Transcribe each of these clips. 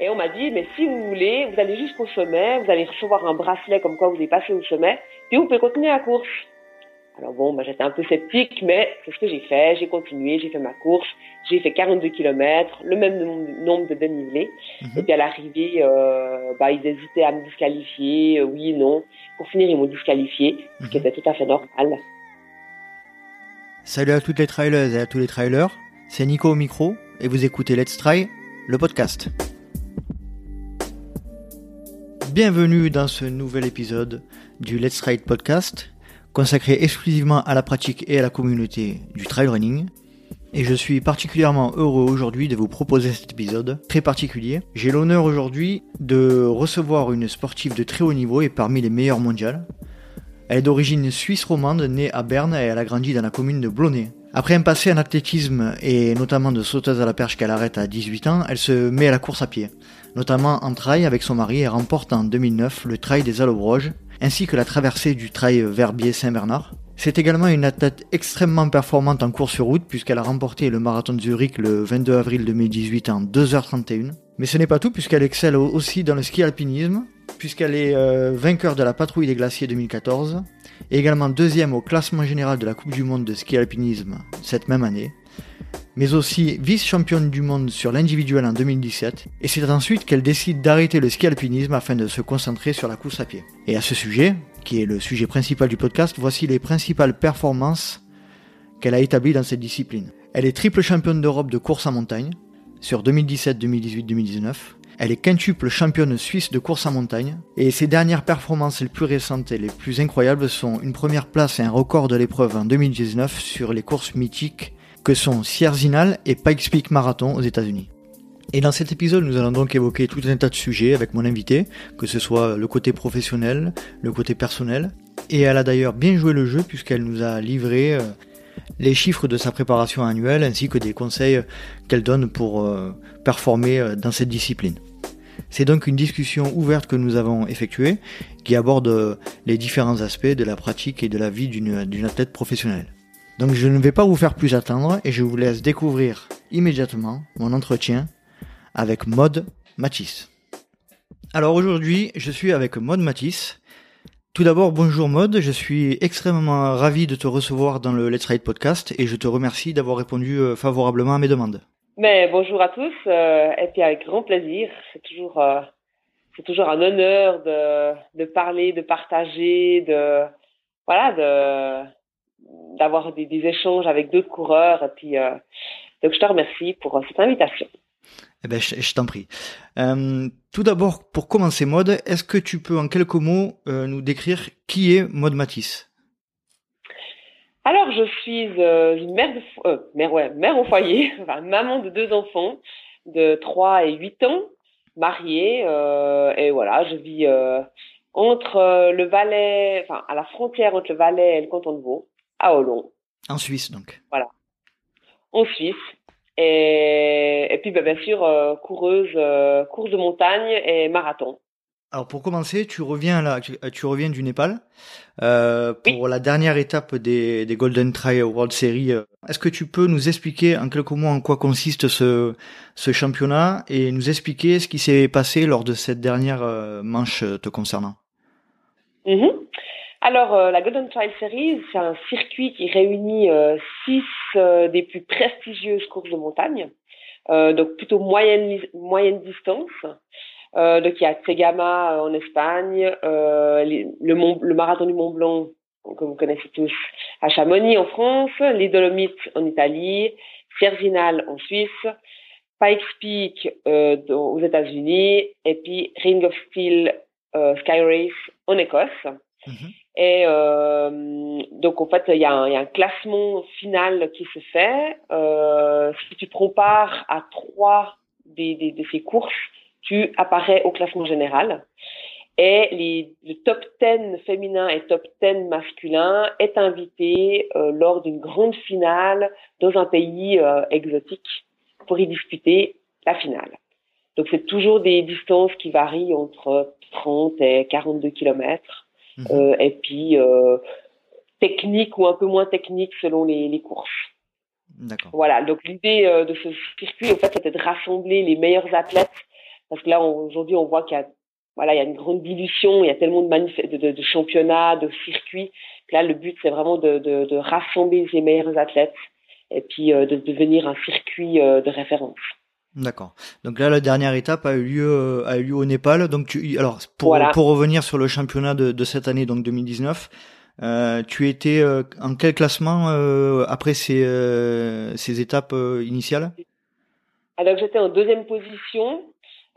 Et on m'a dit, mais si vous voulez, vous allez jusqu'au sommet, vous allez recevoir un bracelet comme quoi vous avez passé au sommet, puis vous pouvez continuer la course. Alors bon, bah, j'étais un peu sceptique, mais c'est ce que j'ai fait. J'ai continué, j'ai fait ma course, j'ai fait 42 km, le même nombre de dénivelés. Mhm. Et puis à l'arrivée, euh, bah, ils hésitaient à me disqualifier, euh, oui, non. Pour finir, ils m'ont disqualifié, ce qui mhm. était tout à fait normal. Salut à toutes les trailers et à tous les trailers, c'est Nico au micro et vous écoutez Let's Try, le podcast. Bienvenue dans ce nouvel épisode du Let's Ride podcast consacré exclusivement à la pratique et à la communauté du trail running. Et je suis particulièrement heureux aujourd'hui de vous proposer cet épisode très particulier. J'ai l'honneur aujourd'hui de recevoir une sportive de très haut niveau et parmi les meilleures mondiales. Elle est d'origine suisse romande, née à Berne et elle a grandi dans la commune de Blonay. Après un passé en athlétisme et notamment de sauteuse à la perche qu'elle arrête à 18 ans, elle se met à la course à pied, notamment en trail avec son mari et remporte en 2009 le trail des Allobroges, ainsi que la traversée du trail Verbier-Saint-Bernard. C'est également une athlète extrêmement performante en course sur route puisqu'elle a remporté le marathon de Zurich le 22 avril 2018 en 2h31. Mais ce n'est pas tout puisqu'elle excelle aussi dans le ski alpinisme puisqu'elle est euh, vainqueur de la patrouille des glaciers 2014 et également deuxième au classement général de la Coupe du Monde de ski alpinisme cette même année mais aussi vice-championne du monde sur l'individuel en 2017, et c'est ensuite qu'elle décide d'arrêter le ski alpinisme afin de se concentrer sur la course à pied. Et à ce sujet, qui est le sujet principal du podcast, voici les principales performances qu'elle a établies dans cette discipline. Elle est triple championne d'Europe de course en montagne sur 2017, 2018, 2019. Elle est quintuple championne suisse de course en montagne. Et ses dernières performances les plus récentes et les plus incroyables sont une première place et un record de l'épreuve en 2019 sur les courses mythiques que sont Sierzinal et Pikes Peak Marathon aux États-Unis. Et dans cet épisode, nous allons donc évoquer tout un tas de sujets avec mon invité, que ce soit le côté professionnel, le côté personnel. Et elle a d'ailleurs bien joué le jeu puisqu'elle nous a livré euh, les chiffres de sa préparation annuelle ainsi que des conseils qu'elle donne pour euh, performer euh, dans cette discipline. C'est donc une discussion ouverte que nous avons effectuée qui aborde les différents aspects de la pratique et de la vie d'une athlète professionnelle. Donc je ne vais pas vous faire plus attendre et je vous laisse découvrir immédiatement mon entretien avec Maud Matisse. Alors aujourd'hui, je suis avec Maud Matisse. Tout d'abord, bonjour Maud, je suis extrêmement ravi de te recevoir dans le Let's Ride podcast et je te remercie d'avoir répondu euh, favorablement à mes demandes. Mais bonjour à tous euh, et puis avec grand plaisir, c'est toujours euh, c'est toujours un honneur de de parler, de partager, de voilà, de d'avoir des, échanges avec d'autres coureurs. Et puis, euh, donc, je te remercie pour euh, cette invitation. Eh ben, je, t'en prie. Euh, tout d'abord, pour commencer, Mode, est-ce que tu peux en quelques mots nous décrire qui est Mode Matisse? Alors, je suis une mère, de, mère, ouais, mère au foyer, enfin, maman de deux enfants de 3 et 8 ans, mariée, et voilà, je vis entre le Valais, enfin, à la frontière entre le Valais et le canton de Vaud à Olon. En Suisse, donc. Voilà. En Suisse. Et, et puis, bah, bien sûr, euh, coureuse, euh, course de montagne et marathon. Alors pour commencer, tu reviens là, tu, reviens du Népal euh, pour la dernière étape des, des, Golden Trail World Series. Est-ce que tu peux nous expliquer en quelques mots en quoi consiste ce, ce championnat et nous expliquer ce qui s'est passé lors de cette dernière manche te concernant? Mm alors, euh, la Golden Trail Series, c'est un circuit qui réunit euh, six euh, des plus prestigieuses courses de montagne, donc plutôt moyenne, moyenne distance. donc, il y a Tegama en Espagne, le, le, marathon du Mont Blanc, que vous connaissez tous, à Chamonix en France, les Dolomites en Italie, Cerzinal en Suisse, Pikes Peak aux États-Unis, et puis Ring of Steel Sky Race en Écosse. Mhm. Et euh, donc en fait, il y, a un, classement final qui se fait. Euh, si tu prends part à trois de ces courses, tu apparais au classement général. Et les, le top 10 féminin et top 10 masculin est invité euh, lors d'une grande finale dans un pays exotique pour y disputer la finale. Donc c'est toujours des distances qui varient entre 30 et 42 kilomètres. Mhm. Euh, et puis euh, technique ou un peu moins technique selon les, les courses. Voilà, donc l'idée euh, de ce circuit, en fait, c'était de rassembler les meilleurs athlètes parce que là aujourd'hui on voit qu'il y a voilà il y a une grande dilution, il y a tellement de, de, de, championnats, de circuits. Que là le but c'est vraiment de, de, rassembler les meilleurs athlètes et puis de devenir un circuit de référence. D'accord. Donc là, la dernière étape a eu lieu, a eu lieu au Népal. Donc tu, alors pour, pour revenir sur le championnat de, de cette année, donc 2019, euh, tu étais euh, en quel classement euh, après ces, ces étapes initiales? Alors j'étais en deuxième position.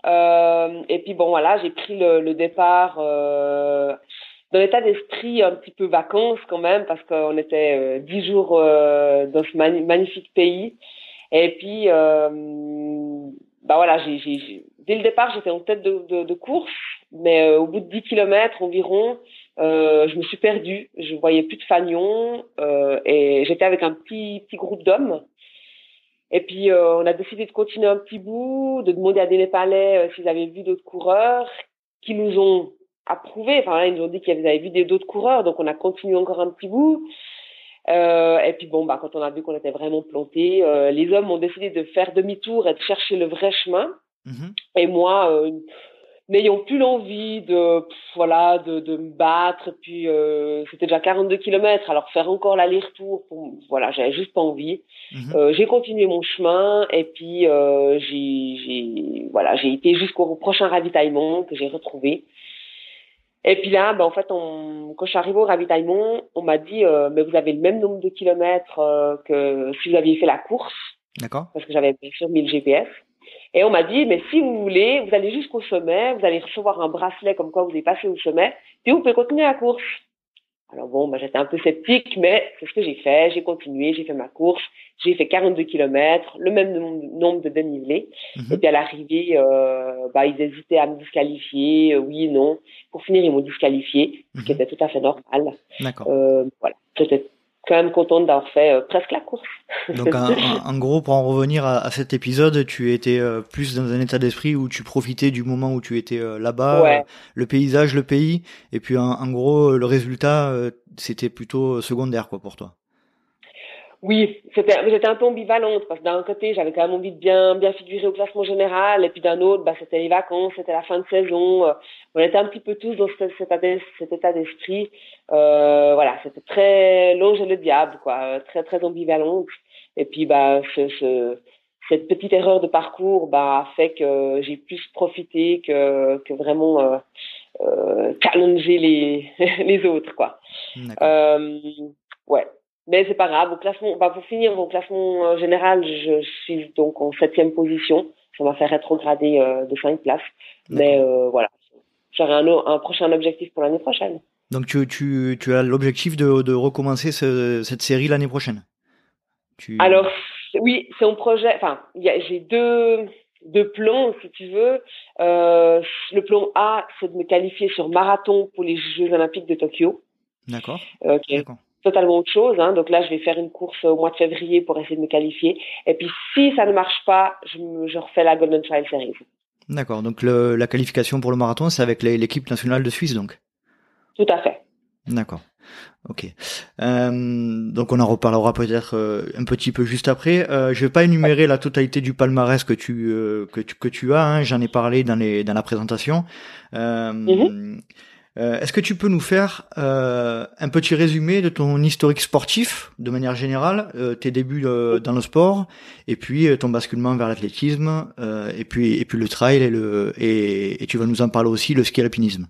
et puis bon voilà, j'ai pris le, le départ dans l'état d'esprit un petit peu vacances quand même parce qu'on était dix jours dans ce magnifique pays. Et puis bah voilà, j'ai, dès le départ j'étais en tête de, de, de course, mais au bout de 10 kilomètres environ, euh, je me suis perdue, je voyais plus de fanion euh, et j'étais avec un petit petit groupe d'hommes. Et puis euh, on a décidé de continuer un petit bout, de demander à des Népalais euh, s'ils avaient vu d'autres coureurs, qui nous ont approuvé. Enfin ils nous ont dit qu'ils avaient vu d'autres coureurs, donc on a continué encore un petit bout. Euh, et puis bon, bah quand on a vu qu'on était vraiment planté, les hommes ont décidé de faire demi-tour et de chercher le vrai chemin. Mm-hmm. Et moi, n'ayant plus l'envie de voilà de, de me battre puis euh, c'était déjà 42 km alors faire encore l'aller-retour voilà j'avais juste pas envie mhm. euh, j'ai continué mon chemin et puis euh, j'ai j'ai voilà j'ai été jusqu'au prochain ravitaillement que j'ai retrouvé et puis là ben en fait on, quand je suis arrivée au ravitaillement on m'a dit euh, mais vous avez le même nombre de kilomètres euh, que si vous aviez fait la course. D'accord. Parce que j'avais bien sûr mis le GPS et on m'a dit, mais si vous voulez, vous allez jusqu'au sommet, vous allez recevoir un bracelet comme quoi vous avez passé au sommet, puis vous pouvez continuer la course. Alors bon, bah, j'étais un peu sceptique, mais c'est ce que j'ai fait. J'ai continué, j'ai fait ma course, j'ai fait 42 km, le même nombre de dénivelés. Mhm. Et puis à l'arrivée, euh, bah, ils hésitaient à me disqualifier, euh, oui, non. Pour finir, ils m'ont disqualifié, ce qui mhm. était tout à fait normal. D'accord. Euh, voilà, c'était quand même contente d'avoir fait euh, presque la course. Donc en, gros, pour en revenir à, cet épisode, tu étais euh, plus dans un état d'esprit où tu profitais du moment où tu étais euh, là-bas, le paysage, le pays, et puis en gros, le résultat, c'était plutôt secondaire quoi pour toi. Oui, c'était, j'étais un peu ambivalente parce que d'un côté, j'avais quand même envie de bien, bien figurer au classement général, et puis d'un autre, bah, c'était les vacances, c'était la fin de saison. Euh, on était un petit peu tous dans cet, cet état d'esprit. Euh, voilà, c'était très l'ange et le diable, quoi, très très ambivalente. Et puis, bah, ce, ce, cette petite erreur de parcours, bah, a fait que j'ai plus profité que, que vraiment euh, euh challenger les les autres, quoi. Euh, ouais. Mais c'est pas grave. Au classement, bah, pour finir, au classement euh, général, je suis donc en septième position. Ça m'a fait rétrograder euh, de cinq places. Mais euh, voilà, j'aurai un, un, prochain objectif pour l'année prochaine. Donc tu, tu, tu as l'objectif de, de recommencer ce, cette série l'année prochaine? Tu... Alors oui, c'est un projet. Enfin, j'ai deux, deux plans, si tu veux. Euh, le plan A, c'est de me qualifier sur marathon pour les Jeux Olympiques de Tokyo. D'accord. Okay totalement autre chose. Hein. Donc là, je vais faire une course au mois de février pour essayer de me qualifier. Et puis, si ça ne marche pas, je, je refais la Golden Trail Series. D'accord. Donc le, la qualification pour le marathon, c'est avec l'équipe nationale de Suisse, donc? Tout à fait. D'accord. Ok. Euh, donc on en reparlera peut-être euh, un petit peu juste après. Euh, je vais pas énumérer la totalité du palmarès que tu euh, que tu que tu as. Hein. J'en ai parlé dans les dans la présentation. Euh, mm-hmm. Euh, est-ce que tu peux nous faire euh, un petit résumé de ton historique sportif, de manière générale, euh, tes débuts dans le sport, et puis ton basculement vers l'athlétisme, et puis et puis le trail et le et, tu vas nous en parler aussi le ski alpinisme.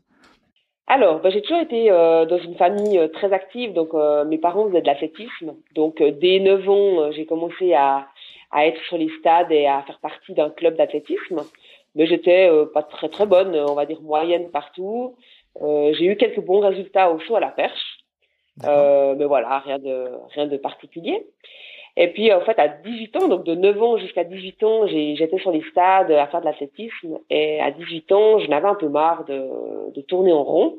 Alors, bah, j'ai toujours été dans une famille très active, donc mes parents faisaient de l'athlétisme, donc dès 9 ans j'ai commencé à à être sur les stades et à faire partie d'un club d'athlétisme, mais j'étais pas très très bonne, on va dire moyenne partout. Euh, j'ai eu quelques bons résultats au saut à la perche, euh, mais voilà, rien de rien de particulier. Et puis en fait à 18 ans, donc de 9 ans jusqu'à 18 ans, j'étais sur les stades à faire de l'athlétisme et à 18 ans, je n'avais un peu marre de, de tourner en rond.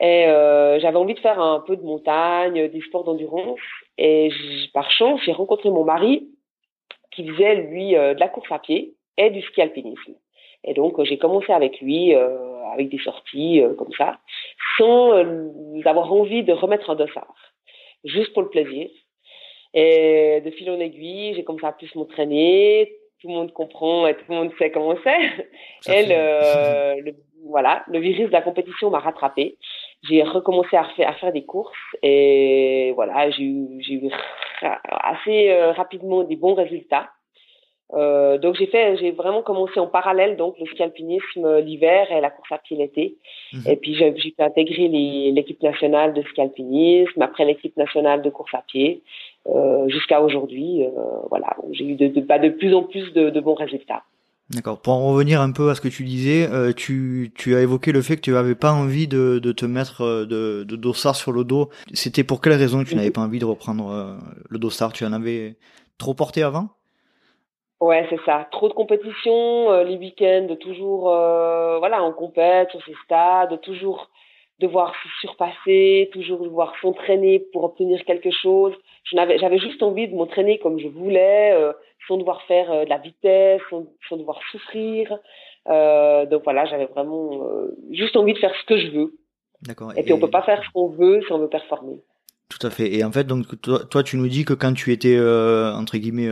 Et euh, j'avais envie de faire un peu de montagne, des sports d'endurance. Et par chance, j'ai rencontré mon mari qui faisait lui euh, de la course à pied et du ski alpinisme. Et donc j'ai commencé avec lui euh, avec des sorties euh, comme ça, sans euh, avoir envie de remettre un dossard, juste pour le plaisir. Et de fil en aiguille, j'ai commencé à plus m'entraîner. tout le monde comprend et tout le monde sait comment c'est. Elle, euh, le, voilà, le virus de la compétition m'a rattrapé. J'ai recommencé à faire, à faire des courses et voilà, j'ai eu, eu assez euh, rapidement des bons résultats. Euh, donc j'ai fait, j'ai vraiment commencé en parallèle donc le ski alpinisme l'hiver et la course à pied l'été. Mhm. Et puis j'ai, pu intégrer l'équipe nationale de ski alpinisme, après l'équipe nationale de course à pied, euh, jusqu'à aujourd'hui. Euh, voilà, j'ai eu de, de, bah, de plus en plus de, de bons résultats. D'accord. Pour en revenir un peu à ce que tu disais, euh, tu, tu as évoqué le fait que tu n'avais pas envie de, de te mettre euh, de, de dossard sur le dos. C'était pour quelle raison que tu n'avais mhm. pas envie de reprendre euh, le dossard? Tu en avais trop porté avant? Ouais, c'est ça. Trop de compétitions, euh, les week-ends, de toujours, euh, voilà, en compète, sur ces stades, toujours devoir se surpasser, toujours devoir s'entraîner pour obtenir quelque chose. J'avais juste envie de m'entraîner comme je voulais, euh, sans devoir faire de la vitesse, sans, sans devoir souffrir. donc voilà, j'avais vraiment juste envie de faire ce que je veux. D'accord. Et, puis on peut pas faire ce qu'on veut si on veut performer. Tout à fait. Et en fait, donc toi, toi, tu nous dis que quand tu étais entre guillemets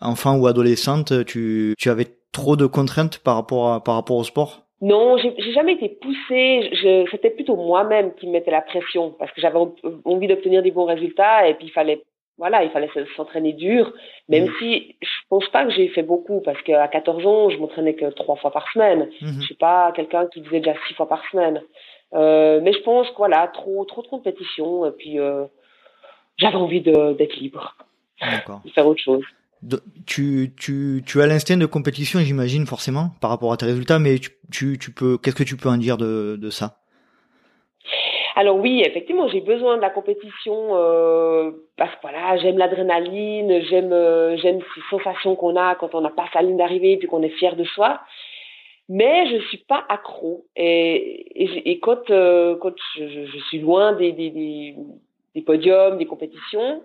enfant ou adolescente, tu, tu avais trop de contraintes par rapport, à, par rapport au sport? Non, j'ai jamais été poussée. C'était plutôt moi-même qui me mettais la pression parce que j'avais envie d'obtenir des bons résultats et puis il fallait, voilà, il fallait s'entraîner dur. Même mmh. si je pense pas que j'ai fait beaucoup parce qu'à 14 ans, je m'entraînais que trois fois par semaine. Mmh. Je suis pas quelqu'un qui faisait déjà six fois par semaine. Euh, mais je pense que voilà, trop, trop de compétition et puis euh, j'avais envie d'être libre, de faire autre chose tu, tu, tu as l'instinct de compétition, j'imagine, forcément, par rapport à tes résultats, mais tu, tu, peux, qu'est-ce que tu peux en dire de, de ça? Alors oui, effectivement, j'ai besoin de la compétition euh, parce que voilà, j'aime l'adrénaline, j'aime euh, j'aime ces sensations qu'on a quand on n'a pas sa ligne d'arrivée puis qu'on est fier de soi. Mais je suis pas accro et, et, et quand euh, quand je, suis loin des, des, des, des podiums, des compétitions,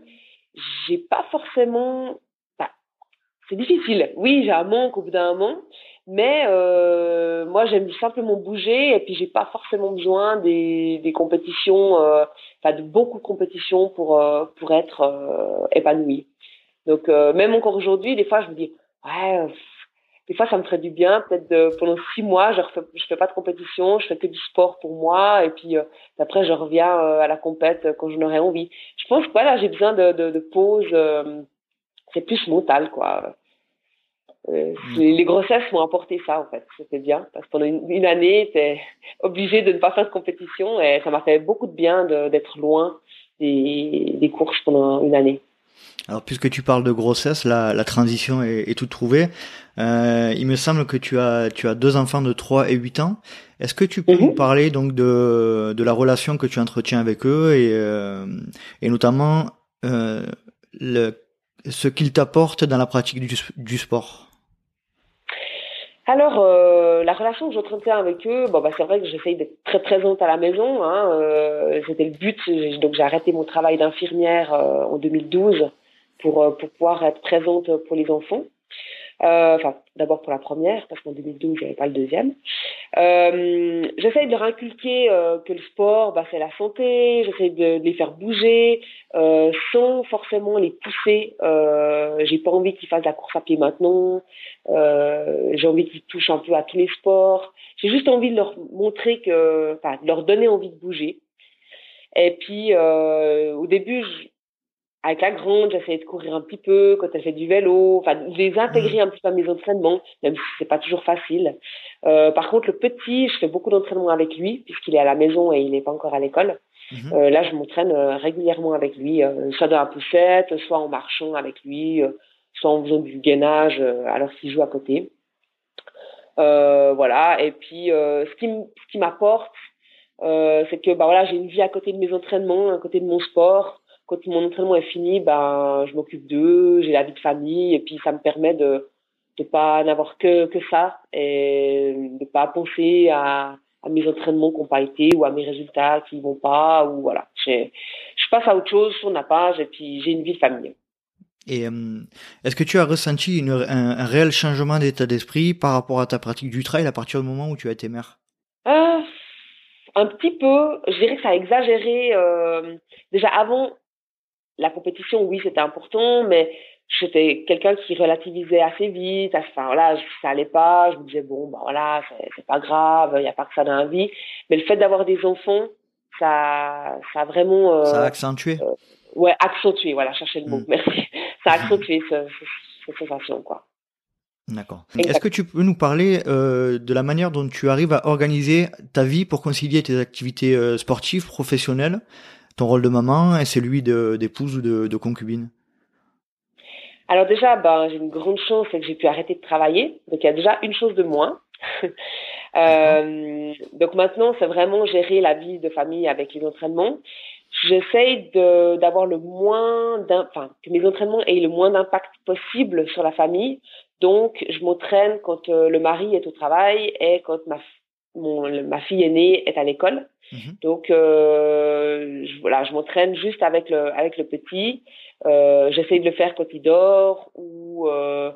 j'ai pas forcément c'est difficile. Oui, j'ai un manque au bout d'un moment, mais euh, moi j'aime simplement bouger et puis j'ai pas forcément besoin des, des compétitions, euh, enfin de beaucoup de compétitions pour euh, pour être euh, épanouie. Donc euh, même encore aujourd'hui, des fois je me dis ouais, des fois ça me ferait du bien, peut-être pendant six mois je refais, je fais pas de compétition, je fais que du sport pour moi et puis après je reviens à la compète quand j'en aurai envie. Je pense que voilà j'ai besoin de, de, de pause c'est plus mental, quoi. Euh, mm. les grossesses m'ont apporté ça, en fait. C'était bien. Parce que pendant une, année, t'es obligé de ne pas faire de compétition et ça m'a fait beaucoup de bien d'être loin des, des, courses pendant une année. Alors, puisque tu parles de grossesse, la, la transition est, est toute trouvée. Euh, il me semble que tu as, tu as deux enfants de 3 et 8 ans. Est-ce que tu peux mm-hmm. nous parler donc de, de la relation que tu entretiens avec eux et, euh, et notamment le, ce qu'ils t'apportent dans la pratique du, sport? Alors, euh, la relation que j'entretiens avec eux, bon, bah, c'est vrai que j'essaye d'être très présente à la maison. Hein, euh, C'était le but. Donc, j'ai arrêté mon travail d'infirmière euh, en 2012 pour, pour pouvoir être présente pour les enfants. Euh, enfin, d'abord pour la première, parce qu'en 2012, j'avais pas le deuxième. Euh, j'essaye de leur inculquer euh, que le sport, bah, c'est la santé. J'essaye de, les faire bouger euh, sans forcément les pousser. Euh, j'ai pas envie qu'ils fassent la course à pied maintenant. Euh, j'ai envie qu'ils touchent un peu à tous les sports. J'ai juste envie de leur montrer que, enfin, leur donner envie de bouger. Et puis, au début, avec la grande, j'essayais de courir un petit peu quand elle fait du vélo, enfin de les intégrer un petit peu à mes entraînements, même si c'est pas toujours facile. Euh, par contre, le petit, je fais beaucoup d'entraînements avec lui puisqu'il est à la maison et il n'est pas encore à l'école. Mhm. Euh, là, je m'entraîne euh, régulièrement avec lui, soit dans la poussette, soit en marchant avec lui, soit en faisant du gainage alors qu'il joue à côté. voilà. Et puis, ce qui ce qui m'apporte, c'est que bah voilà, j'ai une vie à côté de mes entraînements, à côté de mon sport quand mon entraînement est fini, ben, je m'occupe d'eux, j'ai la vie de famille, et puis ça me permet de ne pas n'avoir que, que ça, et de pas penser à, à mes entraînements qui n'ont pas été, ou à mes résultats qui vont pas, ou voilà. Je passe à autre chose sur ma page, et puis j'ai une vie de famille. Et euh, est-ce que tu as ressenti une, un, un, réel changement d'état d'esprit par rapport à ta pratique du trail à partir du moment où tu as été mère euh, Un petit peu. Je dirais que ça a exagéré. Euh, déjà avant, la compétition, oui, c'était important, mais j'étais quelqu'un qui relativisait assez vite. Enfin voilà, ça allait pas. Je me disais bon, bah voilà, c'est pas grave, il n'y a pas que ça dans la vie. Mais le fait d'avoir des enfants, ça, ça a vraiment. ça a accentué. ouais, accentué. Voilà, chercher le mot. Mm. Merci. Ça a accentué cette sensation, quoi. D'accord. Est-ce que tu peux nous parler euh, de la manière dont tu arrives à organiser ta vie pour concilier tes activités euh, sportives, professionnelles, ton rôle de maman et celui d'épouse ou de, concubine? Alors déjà, ben, j'ai une grande chance, c'est que j'ai pu arrêter de travailler. Donc il y a déjà une chose de moins. euh, donc maintenant, c'est vraiment gérer la vie de famille avec les entraînements. J'essaye d'avoir le moins, enfin que mes entraînements aient le moins d'impact possible sur la famille donc, je m'entraîne quand euh, le mari est au travail et quand ma, mon, ma fille aînée est à l'école. Mhm. Donc, euh, je, voilà, je m'entraîne juste avec le, avec le petit. Euh, J'essaye de le faire quand il dort ou, euh,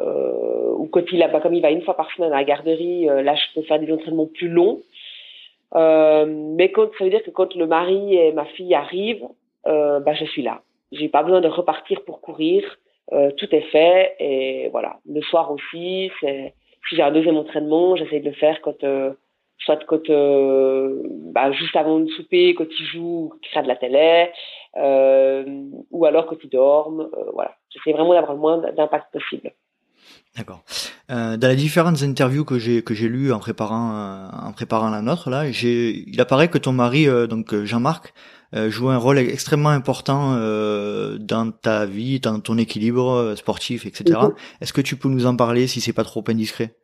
euh ou quand il a, bah, comme il va une fois par semaine à la garderie, euh, là, je peux faire des entraînements plus longs. mais quand, ça veut dire que quand le mari et ma fille arrivent, bah, je suis là. J'ai pas besoin de repartir pour courir. Euh, tout est fait et voilà. Le soir aussi, c'est si j'ai un deuxième entraînement, j'essaie de le faire quand euh, soit quand euh, bah, juste avant de souper, quand il joue, quand il regarde la télé, euh, ou alors quand il dorme. Euh, voilà, j'essaie vraiment d'avoir le moins d'impact possible. D'accord. Euh, dans les différentes interviews que j'ai que j'ai lues en préparant en préparant la nôtre là, j'ai il apparaît que ton mari donc Jean-Marc joue un rôle extrêmement important dans ta vie, dans ton équilibre sportif, etc. Mhm. Est-ce que tu peux nous en parler si c'est pas trop indiscret?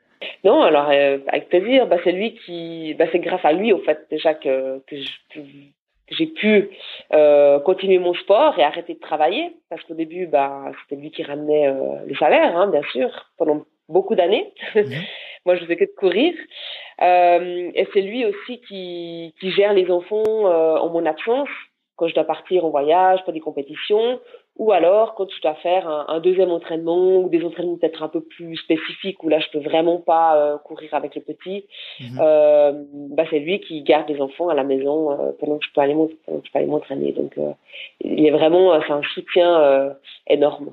Non, alors avec plaisir. Bah, c'est lui qui, bah, c'est grâce à lui au fait déjà que, que j'ai pu euh, continuer mon sport et arrêter de travailler parce qu'au début bah c'était lui qui ramenait euh, le salaire hein, bien sûr pendant beaucoup d'années mhm. moi je faisais que de courir euh, et c'est lui aussi qui, qui gère les enfants euh, en mon absence, quand je dois partir en voyage pour des compétitions, ou alors quand je dois faire un, un deuxième entraînement ou des entraînements peut-être un peu plus spécifiques où là je peux vraiment pas euh, courir avec le petit. Mhm. Euh, bah c'est lui qui garde les enfants à la maison euh, pendant que je peux aller m'entraîner. Donc il est vraiment c'est un soutien énorme.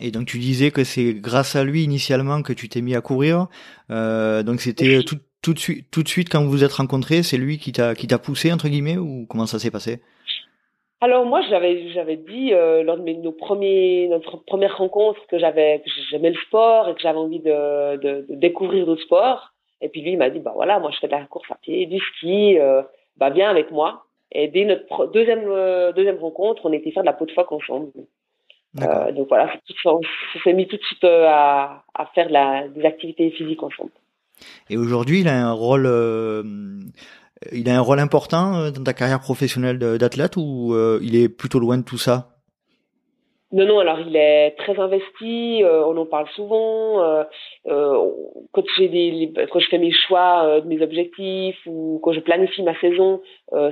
Et donc tu disais que c'est grâce à lui initialement que tu t'es mis à courir. donc c'était tout, tout de suite, tout de suite quand vous vous êtes rencontrés, c'est lui qui t'a qui t'a poussé entre guillemets ou comment ça s'est passé? Alors moi j'avais j'avais dit euh, lors de nos premiers notre première rencontre que j'avais que j'aimais le sport et que j'avais envie de, de, de découvrir d'autres sports. Et puis lui il m'a dit bah voilà moi je fais de la course à pied du ski euh, bah viens avec moi. Et dès notre deuxième euh, deuxième rencontre on était faire de la peau de phoque ensemble. Euh, donc voilà on s'est mis tout de suite à, à faire de la, des activités physiques ensemble. Et aujourd'hui, il a un rôle, il a un rôle important euh, dans ta carrière professionnelle d'athlète ou euh, il est plutôt loin de tout ça? Non, non, alors il est très investi, on en parle souvent. Euh, quand, des, quand je fais mes choix de mes objectifs ou quand je planifie ma saison,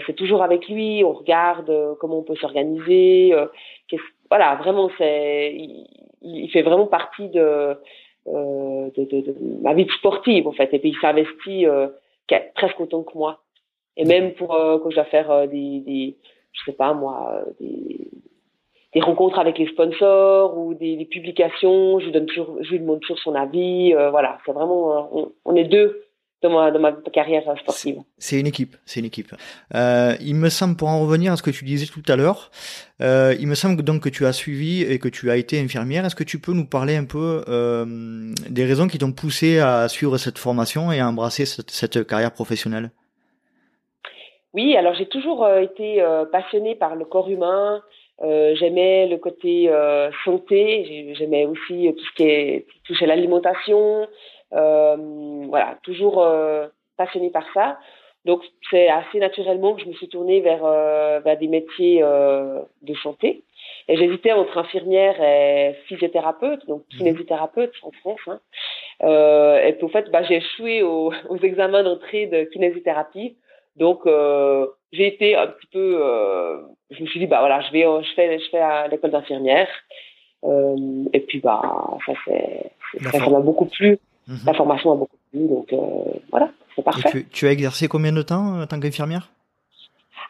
c'est toujours avec lui, on regarde comment on peut s'organiser. voilà, vraiment, il, fait vraiment partie de, euh, de, ma vie sportive en fait. Et puis il s'investit euh, presque autant que moi. Et même pour euh, quand je dois faire euh, des, des, je sais pas moi, des, des rencontres avec les sponsors ou des, des publications, je lui donne toujours, je lui demande toujours son avis. voilà, c'est vraiment, on, on est deux de ma, carrière sportive. C'est une équipe, c'est une équipe. Euh, il me semble, pour en revenir à ce que tu disais tout à l'heure, euh, il me semble donc que tu as suivi et que tu as été infirmière. Est-ce que tu peux nous parler un peu euh, des raisons qui t'ont poussé à suivre cette formation et à embrasser cette, cette carrière professionnelle? Oui, alors j'ai toujours euh, été euh, passionnée par le corps humain. Euh, j'aimais le côté santé, j'aimais aussi tout ce qui est touché à l'alimentation, euh, voilà, toujours euh, passionnée par ça. Donc c'est assez naturellement que je me suis tournée vers, euh, vers des métiers de santé. Et j'hésitais entre infirmière et physiothérapeute, donc mhm. kinésithérapeute en France. Hein. Euh, et puis en fait, bah, j'ai échoué aux, aux examens d'entrée de kinésithérapie. Donc euh, j'ai été un petit peu, euh, je me suis dit bah voilà, je vais, je fais, je fais à l'école d'infirmière. et puis bah ça c'est, ça m'a beaucoup plu. Mhm. La formation a beaucoup plu, donc euh, voilà, c'est parfait. Tu, as exercé combien de temps euh, en tant qu'infirmière?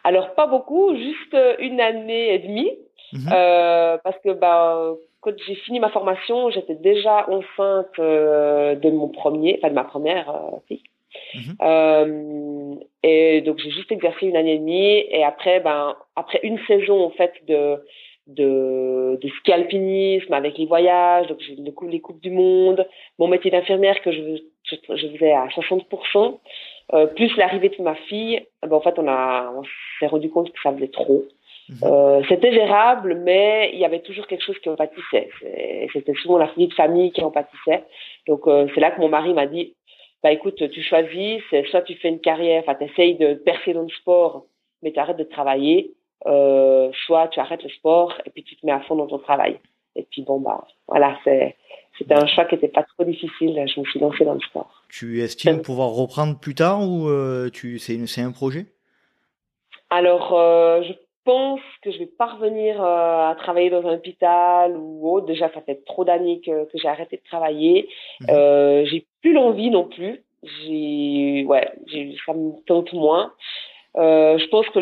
Alors pas beaucoup, juste une année et demie, mhm. euh, parce que bah quand j'ai fini ma formation, j'étais déjà enceinte de mon premier, enfin de ma première fille. Mhm. et donc j'ai juste exercé une année et demie et après ben après une saison en fait de de, de ski alpinisme avec les voyages, donc le coup les coupes du monde, mon métier d'infirmière que je, je, je, faisais à 60%, euh, plus l'arrivée de ma fille, eh ben en fait on a on s'est rendu compte que ça faisait trop. Mhm. Euh, c'était gérable, mais il y avait toujours quelque chose qui en pâtissait. C'était souvent la famille de famille qui en pâtissait. Donc euh, c'est là que mon mari m'a dit, bah écoute, tu choisis, c'est soit tu fais une carrière, enfin tu essayes de percer dans le sport, mais tu arrêtes de travailler, euh, soit tu arrêtes le sport et puis tu te mets à fond dans ton travail. Et puis bon bah voilà, c'est c'était un choix qui était pas trop difficile. Je me suis lancée dans le sport. Tu estimes pouvoir reprendre plus tard ou euh, tu c'est c'est un projet? Alors euh, je pense que je vais pas revenir euh, à travailler dans un hôpital ou autre. Déjà ça fait trop d'années que, que j'ai arrêté de travailler. Mhm. Euh, j'ai plus l'envie non plus. J'ai ouais, ça me tente moins. Euh, je pense que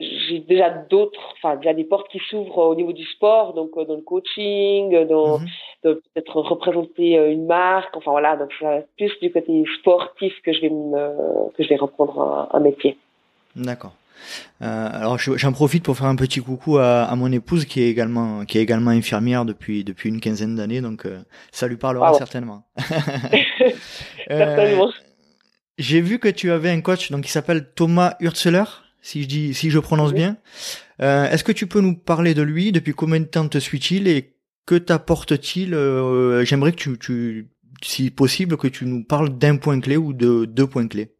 j'ai déjà d'autres, enfin déjà des portes qui s'ouvrent au niveau du sport, donc dans le coaching, dans, mhm. peut-être représenter une marque, enfin voilà, donc c'est plus du côté sportif que je vais me, que je vais reprendre un, métier. D'accord. Euh, alors j'en profite pour faire un petit coucou à, à, mon épouse qui est également qui est également infirmière depuis depuis une quinzaine d'années, donc euh, ça lui parlera ah certainement. certainement. J'ai vu que tu avais un coach donc qui s'appelle Thomas Hurzeler si je dis, si je prononce bien. Euh, Est-ce que tu peux nous parler de lui Depuis combien de temps te suit-il et que t'apporte-t-il euh, J'aimerais que tu, tu, si possible, que tu nous parles d'un point clé ou de deux points clés.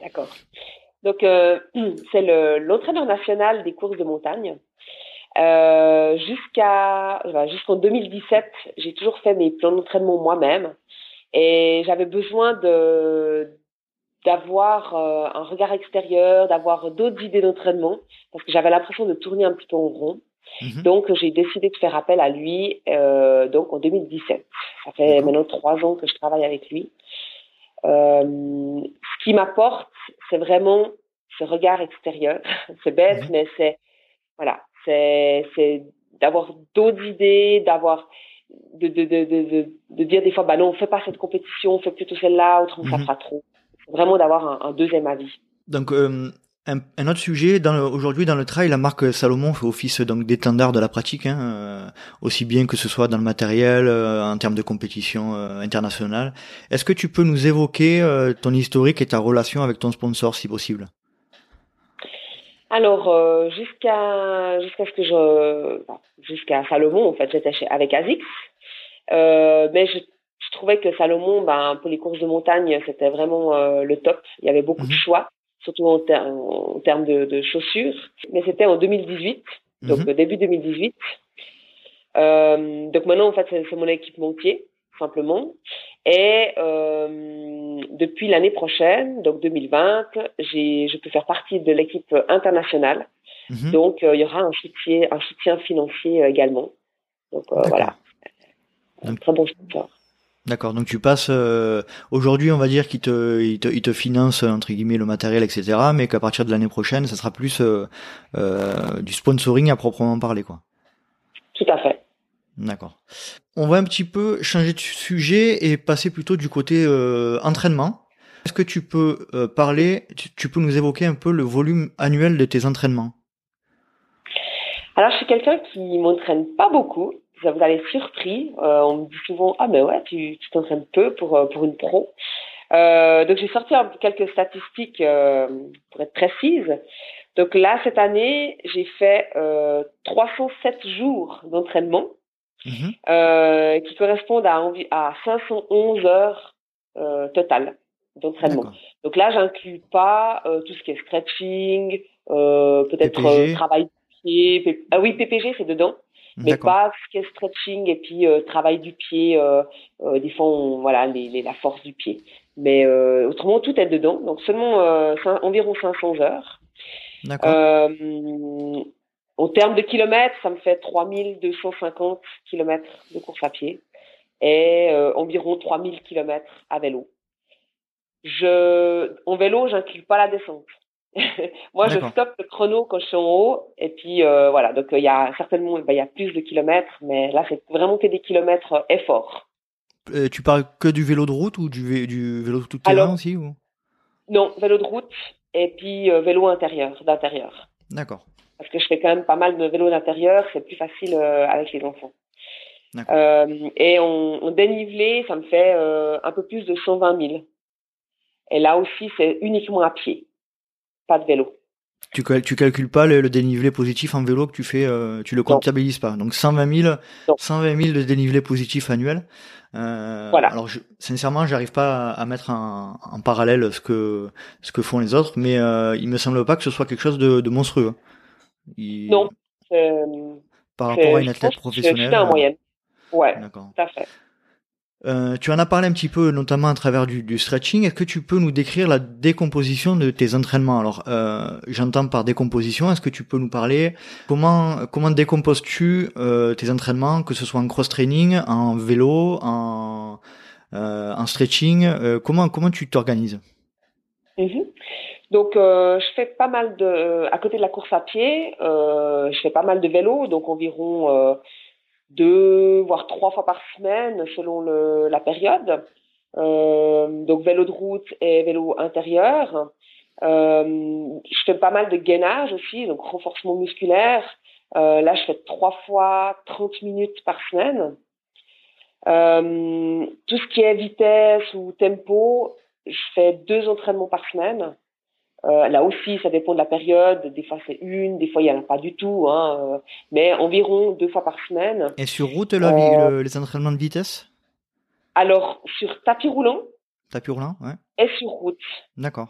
D'accord. Donc euh, c'est l'entraîneur national des courses de montagne. Euh, jusqu'à jusqu'en 2017, j'ai toujours fait mes plans d'entraînement moi-même et j'avais besoin de d'avoir euh, un regard extérieur, d'avoir d'autres idées d'entraînement, parce que j'avais l'impression de tourner un petit peu en rond. Mhm. Donc j'ai décidé de faire appel à lui euh, donc en 2017. Ça fait maintenant trois ans que je travaille avec lui. Euh, ce qui m'apporte, c'est vraiment ce regard extérieur. c'est bête, mhm. mais c'est voilà, c'est d'avoir d'autres idées, d'avoir de de, de, de, de, dire des fois bah non on fait pas cette compétition, on fait plutôt celle-là, autrement ça mhm. fera trop vraiment d'avoir un, deuxième avis. Donc, euh, un, autre sujet, aujourd'hui dans le trail, la marque Salomon fait office donc d'étendard de la pratique, hein, euh, aussi bien que ce soit dans le matériel, euh, en termes de compétition internationale. Est-ce que tu peux nous évoquer ton historique et ta relation avec ton sponsor, si possible? Alors jusqu'à jusqu'à ce que je jusqu'à Salomon en fait j'étais avec Azix mais je je trouvais que Salomon, ben, pour les courses de montagne, c'était vraiment euh, le top. Il y avait beaucoup de mhm. choix, surtout en, en termes de, de, chaussures. Mais c'était en 2018, donc mhm. début 2018. Euh, donc maintenant, en fait, c'est mon équipementier, simplement. Et euh, depuis l'année prochaine, donc 2020, j'ai, je peux faire partie de l'équipe internationale. Mhm. Donc, euh, il y aura un soutien, un soutien financier également. Donc, voilà. Un très bon sponsor. D'accord, donc tu passes euh, aujourd'hui, on va dire qu'il te, il te, il te finance entre guillemets le matériel, etc. Mais qu'à partir de l'année prochaine, ça sera plus euh, euh, du sponsoring à proprement parler, quoi. Tout à fait. D'accord. On va un petit peu changer de sujet et passer plutôt du côté entraînement. Est-ce que tu peux parler, tu, peux nous évoquer un peu le volume annuel de tes entraînements? Alors, je suis quelqu'un qui m'entraîne pas beaucoup ça vous allez surpris. Euh, on me dit souvent ah mais ouais tu tu t'entraînes peu pour euh, pour une pro. Euh, donc j'ai sorti quelques statistiques euh, pour être précise. Donc là cette année j'ai fait 307 jours d'entraînement mhm. qui correspondent à à 511 heures totales d'entraînement. Donc là j'inclus pas tout ce qui est stretching, peut-être travail de pied. Ah oui PPG c'est dedans mais pas ce qui est stretching et puis euh, travail du pied, euh, euh, des fois on, voilà les, les, la force du pied. Mais euh, autrement tout est dedans, donc seulement euh, environ 500 heures. en termes de kilomètres, ça me fait 3250 kilomètres de course à pied et environ 3000 kilomètres à vélo. Je, en vélo, j'inclus pas la descente. Moi, je stoppe le chrono quand je suis en haut. Et puis, euh, voilà. Donc, il y a certainement, bah, il y a plus de kilomètres, mais là, c'est vraiment que des kilomètres efforts. tu parles que du vélo de route ou du, du vélo tout terrain aussi ou? Non, vélo de route et puis vélo intérieur, d'intérieur. D'accord. Parce que je fais quand même pas mal de vélo d'intérieur, c'est plus facile avec les enfants. Euh, et en, dénivelé, ça me fait euh, un peu plus de 120 000. Et là aussi, c'est uniquement à pied, pas de vélo. Tu, tu calcules pas le, dénivelé positif en vélo que tu fais, euh, tu le comptabilises pas. Donc 120 000, 120 000 de dénivelé positif annuel. Euh, voilà. Alors je, sincèrement, j'arrive pas à, mettre en, en, parallèle ce que ce que font les autres, mais euh, il me semble pas que ce soit quelque chose de, de monstrueux. Non. Par rapport à une athlète professionnelle. en moyenne. Ouais, D'accord. tout à fait. Euh, tu en as parlé un petit peu, notamment à travers du, stretching. Est-ce que tu peux nous décrire la décomposition de tes entraînements Alors, euh, j'entends par décomposition. Est-ce que tu peux nous parler comment comment décomposes-tu euh, tes entraînements, que ce soit en cross training, en vélo, en stretching Comment comment tu t'organises? Mhm. Donc, je fais pas mal de, à côté de la course à pied, je fais pas mal de vélo, donc environ deux voire trois fois par semaine selon le, la période. Euh, donc vélo de route et vélo intérieur. Euh, je fais pas mal de gainage aussi, donc renforcement musculaire. Euh, là, je fais trois fois 30 minutes par semaine. Euh, tout ce qui est vitesse ou tempo, je fais deux entraînements par semaine. Euh, là aussi, ça dépend de la période. Des fois, c'est une, des fois, il n'y en a pas du tout. Hein, euh, mais environ deux fois par semaine. Et sur route, euh, les entraînements de vitesse? Alors, sur tapis roulant. Tapis roulant, ouais. Et sur route. D'accord.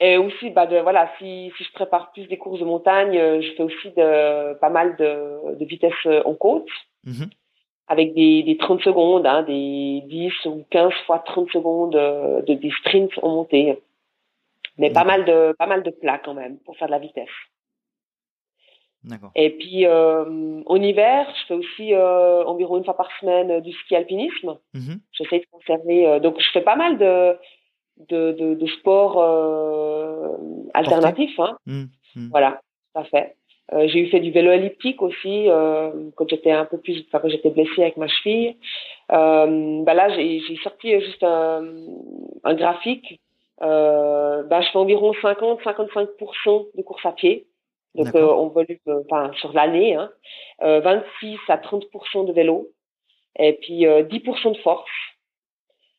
Et aussi, bah, de, voilà, si, si je prépare plus des courses de montagne, je fais aussi de, pas mal de, de vitesse en côte. Mhm. Avec des, des 30 secondes, hein, des 10 ou 15 fois 30 secondes de, des sprints en montée. Mais pas mal de pas mal de plats quand même pour faire de la vitesse. D'accord. Et puis euh, en hiver, je fais aussi euh, environ une fois par semaine euh, du ski alpinisme. Mm-hmm. J'essaie de conserver. Euh, donc je fais pas mal de de, de, de sports alternatifs. Hein. Mm-hmm. Voilà, tout à fait. J'ai eu fait du vélo elliptique aussi quand j'étais un peu plus, enfin quand j'étais blessée avec ma cheville. bah là, j'ai sorti juste un, un graphique bah, je fais environ 50-55% de course à pied. Donc euh, on volume, euh, enfin sur l'année, hein. 26 à 30% de vélo, et puis 10% de force.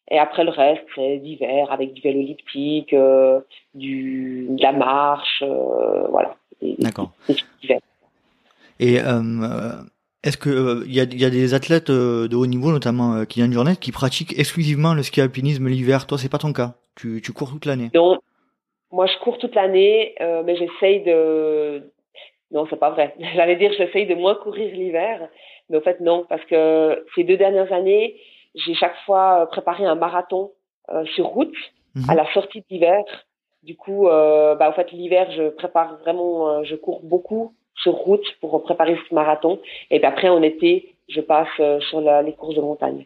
Et après le reste, c'est d'hiver avec du vélo elliptique, du, de la marche, voilà. D'accord. Et est-ce que il y, a, y, a, des athlètes de haut niveau, notamment Kylian Jornet, qui pratiquent exclusivement le ski alpinisme l'hiver? Toi, c'est pas ton cas tu, tu cours toute l'année Non, moi je cours toute l'année, euh, mais j'essaye de. Non, c'est pas vrai. J'allais dire j'essaye de moins courir l'hiver, mais en fait non, parce que ces deux dernières années, j'ai chaque fois préparé un marathon euh, sur route mhm. à la sortie de l'hiver. Du coup, euh, bah, en fait l'hiver, je prépare vraiment, euh, je cours beaucoup sur route pour préparer ce marathon. Et puis après en été, je passe euh, sur les courses de montagne.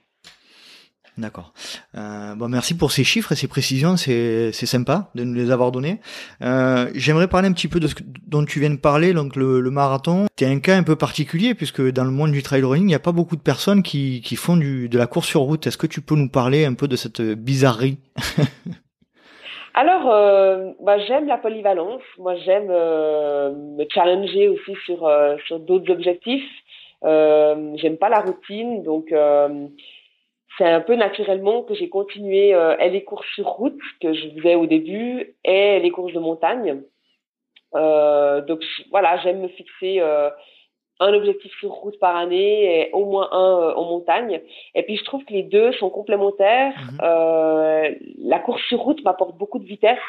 D'accord. Euh, bon, merci pour ces chiffres et ces précisions, c'est sympa de nous les avoir donnés. Euh, J'aimerais parler un petit peu de ce dont tu viens de parler, donc le, le marathon. C'est un cas un peu particulier puisque dans le monde du trail running, il n'y a pas beaucoup de personnes qui, qui font du, de la course sur route. Est-ce que tu peux nous parler un peu de cette bizarrerie? Alors, euh, bah, j'aime la polyvalence. Moi, j'aime euh, me challenger aussi sur euh, sur d'autres objectifs. j'aime pas la routine, donc c'est un peu naturellement que j'ai continué euh, les courses sur route que je faisais au début et les courses de montagne. Euh, donc voilà, j'aime me fixer euh, un objectif sur route par année et au moins un euh, en montagne. Et puis je trouve que les deux sont complémentaires. Mhm. Euh, la course sur route m'apporte beaucoup de vitesse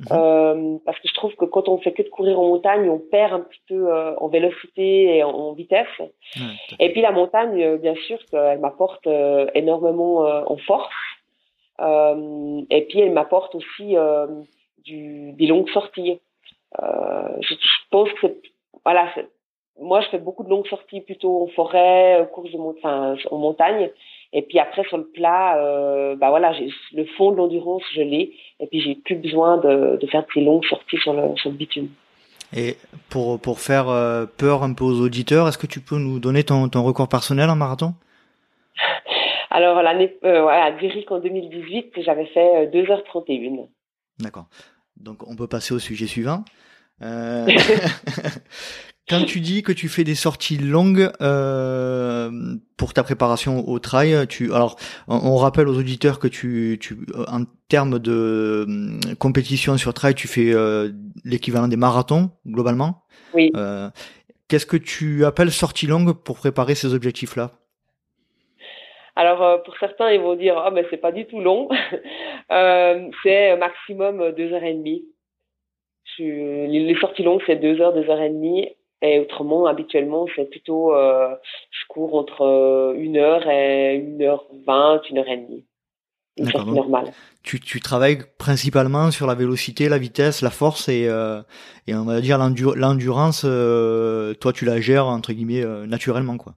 Mhm. Euh, parce que je trouve que quand on fait que de courir en montagne, on perd un petit peu euh, en vélocité et en, vitesse. et puis la montagne, euh, bien sûr, elle m'apporte énormément en force. et puis elle m'apporte aussi du, des longues sorties. Je, je, pense que voilà, moi je fais beaucoup de longues sorties plutôt en forêt, courses de en montagne. Et puis après sur le plat, euh, bah voilà, le fond de l'endurance, je l'ai. Et puis j'ai plus besoin de, de, faire de ces longues sorties sur le, sur le bitume. Et pour, pour faire euh, peur un peu aux auditeurs, est-ce que tu peux nous donner ton, ton record personnel en marathon? Alors, l'année, euh, à Zurich en 2018, j'avais fait 2h31. Euh, D'accord. Donc, on peut passer au sujet suivant. Euh, quand tu dis que tu fais des sorties longues euh, pour ta préparation au trail, tu alors on, rappelle aux auditeurs que tu, tu en termes de euh, compétition sur trail, tu fais euh, l'équivalent des marathons globalement. Oui. Euh, Qu'est-ce que tu appelles sortie longue pour préparer ces objectifs-là? Alors pour certains ils vont dire ah oh, mais c'est pas du tout long, c'est maximum deux heures et demie les sorties longues, c'est deux heures, deux heures et demie. Et autrement, habituellement, c'est plutôt, euh, je cours entre euh, une heure et une heure vingt, une heure et demie. Une sortie normale. Tu, tu travailles principalement sur la vélocité, la vitesse, la force et, euh, et on va dire l'endurance. Euh, toi, tu la gères entre guillemets euh, naturellement, quoi.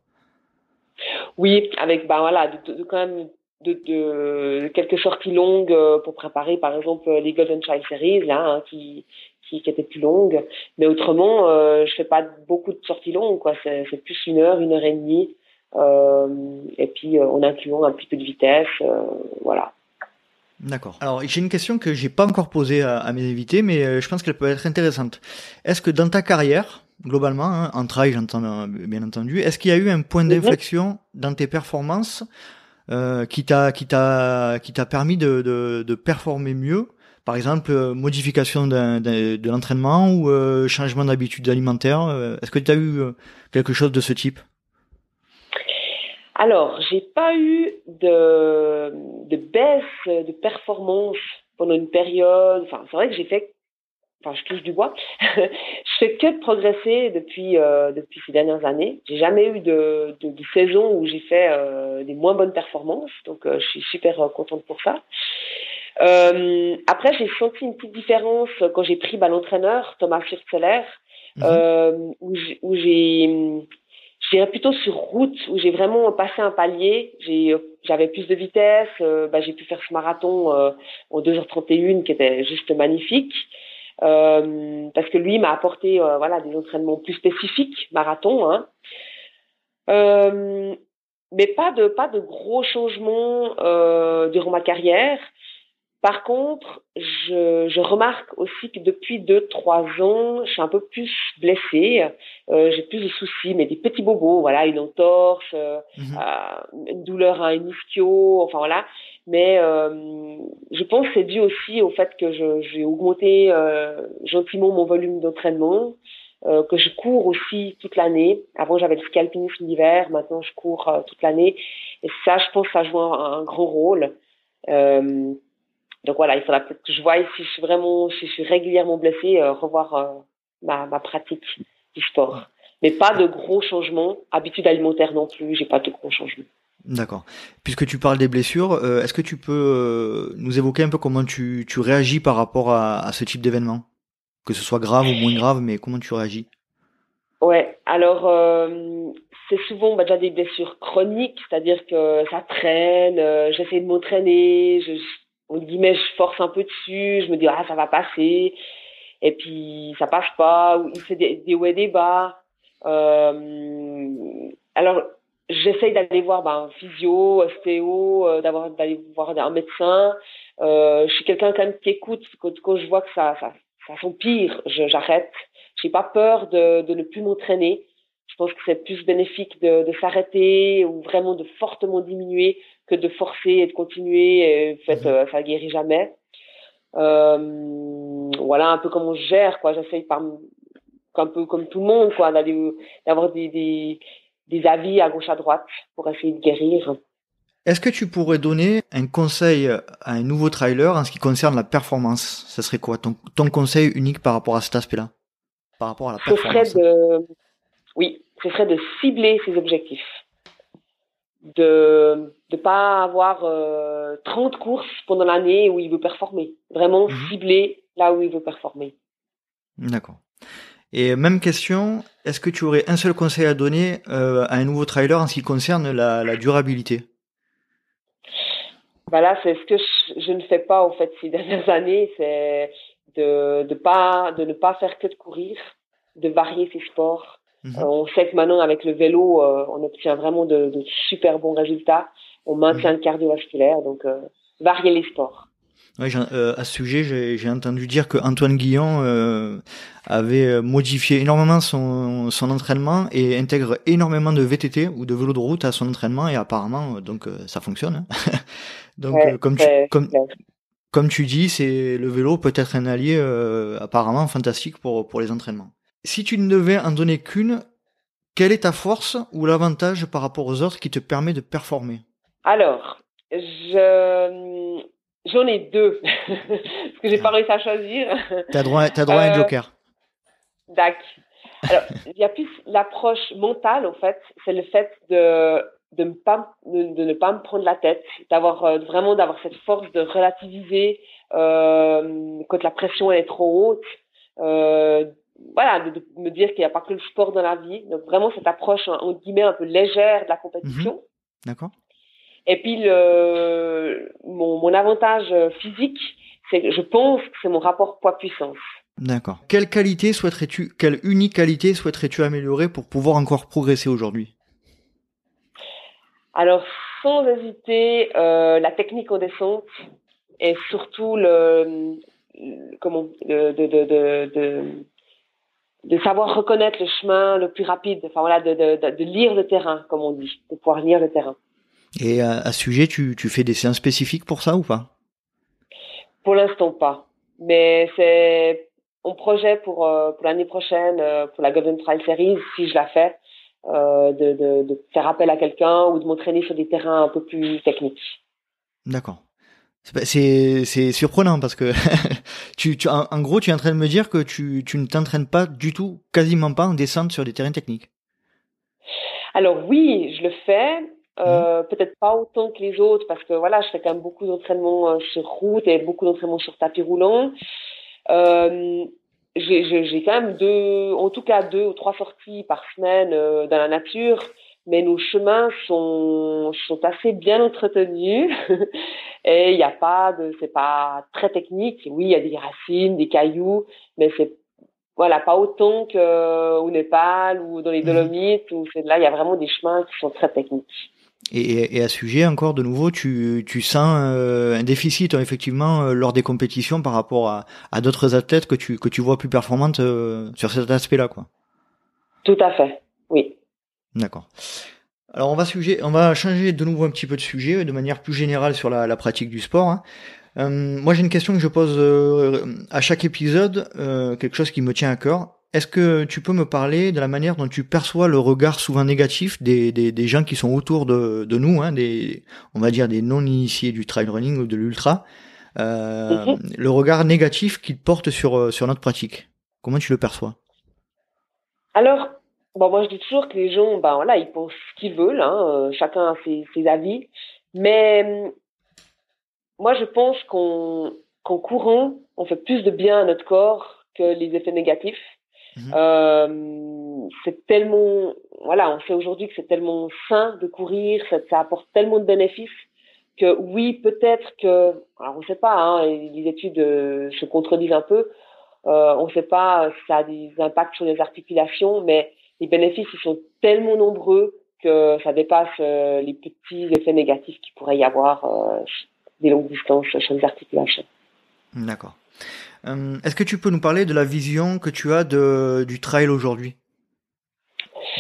Oui, avec bah voilà, de, de, quand même de, de, quelques sorties longues pour préparer, par exemple, les Golden Child Series là, hein, qui qui, était plus longue. Mais autrement, euh, je fais pas beaucoup de sorties longues, quoi. C'est, plus une heure, une heure et demie. Euh, et puis euh, en incluant un petit peu de vitesse, euh, voilà. D'accord. Alors j'ai une question que j'ai pas encore posée à, mes invités, mais je pense qu'elle peut être intéressante. Est-ce que dans ta carrière, globalement, hein, en trail, j'entends bien entendu, est-ce qu'il y a eu un point mhm. d'inflexion dans tes performances euh, qui t'a qui t'a qui t'a permis de, de, de performer mieux par exemple, euh, modification de l'entraînement ou euh, changement d'habitude alimentaire. Euh, est-ce que tu as eu quelque chose de ce type? Alors, j'ai pas eu de, baisse de performance pendant une période. Enfin, c'est vrai que j'ai fait enfin je touche du bois, je fais que de progresser depuis depuis ces dernières années. J'ai jamais eu de saison où j'ai fait des moins bonnes performances, donc je suis super contente pour ça. Euh, après, j'ai senti une petite différence quand j'ai pris bah, l'entraîneur, Thomas Furzeler, mhm. euh, où j'ai, j'irais plutôt sur route, où j'ai vraiment passé un palier. J'ai, j'avais plus de vitesse, euh, bah, j'ai pu faire ce marathon euh, en 2h31 qui était juste magnifique. Euh, parce que lui m'a apporté euh, voilà des entraînements plus spécifiques marathon hein. mais pas de pas de gros changements durant ma carrière par contre, je, je, remarque aussi que depuis deux, trois ans, je suis un peu plus blessée. Euh, j'ai plus de soucis, mais des petits bobos, voilà, une entorse, euh, mhm. euh une douleur à un ischio, enfin voilà. Mais euh, je pense que c'est dû aussi au fait que j'ai augmenté euh, gentiment mon volume d'entraînement, euh, que je cours aussi toute l'année. Avant, j'avais le scalpinisme l'hiver, maintenant je cours toute l'année. Et ça, je pense ça joue un, un grand rôle. Euh, donc voilà, il faudra peut-être que je voie si je suis vraiment, si je suis régulièrement blessée, euh, revoir euh, ma, ma pratique du sport. Mais pas de gros changements. Habitude alimentaire non plus, j'ai pas de gros changements. D'accord. Puisque tu parles des blessures, euh, est-ce que tu peux nous évoquer un peu comment tu, tu réagis par rapport à, à ce type d'événement? Que ce soit grave ou moins grave, mais comment tu réagis? Ouais, alors c'est souvent bah, déjà des blessures chroniques, c'est-à-dire que ça traîne, j'essaie de m'entraîner, je, on guillemets, je force un peu dessus, je me dis, ah, ça va passer. Et puis, ça passe pas, il fait des, des des bas. Euh, alors, j'essaye d'aller voir ben, physio, ostéo, euh, d'aller voir un médecin. Euh, je suis quelqu'un quand même qui écoute quand, je vois que ça ça, ça s'empire, j'arrête. J'ai pas peur de, ne plus m'entraîner. Je pense que c'est plus bénéfique de s'arrêter ou vraiment de fortement diminuer que de forcer et de continuer. Et, en fait, mhm. euh, ça guérit jamais. Euh, voilà un peu comment je gère quoi. J'essaye par un peu comme tout le monde quoi d'aller d'avoir des, des des avis à gauche à droite pour essayer de guérir. Est-ce que tu pourrais donner un conseil à un nouveau trailer en ce qui concerne la performance? Ce serait quoi? Ton, ton conseil unique par rapport à cet aspect-là? Par rapport à la performance ce serait de... Oui, ce serait de cibler ses objectifs de ne pas avoir euh, 30 courses pendant l'année où il veut performer. Vraiment mhm. cibler là où il veut performer. D'accord. Et même question, est-ce que tu aurais un seul conseil à donner euh, à un nouveau trailer en ce qui concerne la, la durabilité? Voilà, c'est ce que je, ne fais pas au fait ces dernières années, c'est de, de pas de ne pas faire que de courir, de varier ses sports. Mhm. Euh, on sait que maintenant avec le vélo, euh, on obtient vraiment de, de, super bons résultats. On maintient mhm. le cardiovasculaire, donc euh, varier les sports. Ouais, à ce sujet, j'ai entendu dire que Antoine Guillon avait modifié énormément son, son entraînement et intègre énormément de VTT ou de vélo de route à son entraînement et apparemment, donc ça fonctionne. Hein. donc, comme tu, comme, comme tu dis, c'est le vélo peut être un allié apparemment fantastique pour pour les entraînements. Si tu ne devais en donner qu'une, quelle est ta force ou l'avantage par rapport aux autres qui te permet de performer? Alors, je J'en ai deux, parce que j'ai pas réussi à choisir. T'as droit, as droit à un euh, joker. D'accord. Alors, il y a plus l'approche mentale, en fait. C'est le fait de de, me pas, de, ne pas me prendre la tête, d'avoir euh, vraiment d'avoir cette force de relativiser euh, quand la pression est trop haute. Euh, voilà, de, me dire qu'il n'y a pas que le sport dans la vie. Donc vraiment cette approche en guillemets un peu légère de la compétition. Mhm. D'accord. Et puis le, mon, mon avantage physique, c'est que je pense que c'est mon rapport poids-puissance. D'accord. Quelle qualité souhaiterais-tu, quelle unique qualité souhaiterais-tu améliorer pour pouvoir encore progresser aujourd'hui? Alors, sans hésiter, euh, la technique en descente et surtout le, comment, de, de, de, de, de savoir reconnaître le chemin le plus rapide. Enfin voilà, de, de, de lire le terrain, comme on dit, de pouvoir lire le terrain. Et à, ce sujet, tu, tu fais des séances spécifiques pour ça ou pas? Pour l'instant, pas. Mais c'est mon projet pour, euh, pour l'année prochaine, euh, pour la Golden Trail Series, si je la fais, euh, de, de, de, faire appel à quelqu'un ou de m'entraîner sur des terrains un peu plus techniques. D'accord. C'est surprenant parce que tu, tu en, gros tu es en train de me dire que tu, tu ne t'entraînes pas du tout, quasiment pas en descente sur des terrains techniques. Alors oui, je le fais, euh, peut-être pas autant que les autres parce que voilà, je fais quand même beaucoup d'entraînements euh, sur route et beaucoup d'entraînements sur tapis roulant. Euh, j'ai quand même deux, en tout cas deux ou trois sorties par semaine euh, dans la nature, mais nos chemins sont, sont assez bien entretenus et il n'y a pas de, c'est pas très technique. Oui, il y a des racines, des cailloux, mais c'est voilà, pas autant qu'au Népal ou dans les mmh Dolomites c'est là, il y a vraiment des chemins qui sont très techniques. Et, et, à ce sujet, encore de nouveau, tu, tu sens euh, un déficit hein, effectivement euh, lors des compétitions par rapport à, à d'autres athlètes que tu, que tu vois plus performantes euh, sur cet aspect-là, quoi. Tout à fait, oui. D'accord. Alors on va sujet, on va changer de nouveau un petit peu de sujet, de manière plus générale sur la, la pratique du sport. Hein. moi j'ai une question que je pose à chaque épisode, quelque chose qui me tient à cœur. Est-ce que tu peux me parler de la manière dont tu perçois le regard souvent négatif des, des, des gens qui sont autour de, de nous, hein, des, on va dire des non-initiés du trail running ou de l'ultra, euh, mhm. le regard négatif qu'ils portent sur, euh, sur notre pratique? Comment tu le perçois? Alors, bon, moi je dis toujours que les gens, ben voilà, ils pensent ce qu'ils veulent, hein, euh, chacun a ses, ses, avis, mais moi je pense qu'on qu'en courant, on fait plus de bien à notre corps que les effets négatifs. Mhm. Euh, c'est tellement, voilà, on sait aujourd'hui que c'est tellement sain de courir, ça, ça, apporte tellement de bénéfices que oui, peut-être que, alors on sait pas, hein, les études euh, se contredisent un peu, euh, on ne sait pas si ça a des impacts sur les articulations, mais les bénéfices ils sont tellement nombreux que ça dépasse euh, les petits effets négatifs qu'il pourrait y avoir euh, des longues distances sur les articulations. D'accord. Euh, est-ce que tu peux nous parler de la vision que tu as de, du trail aujourd'hui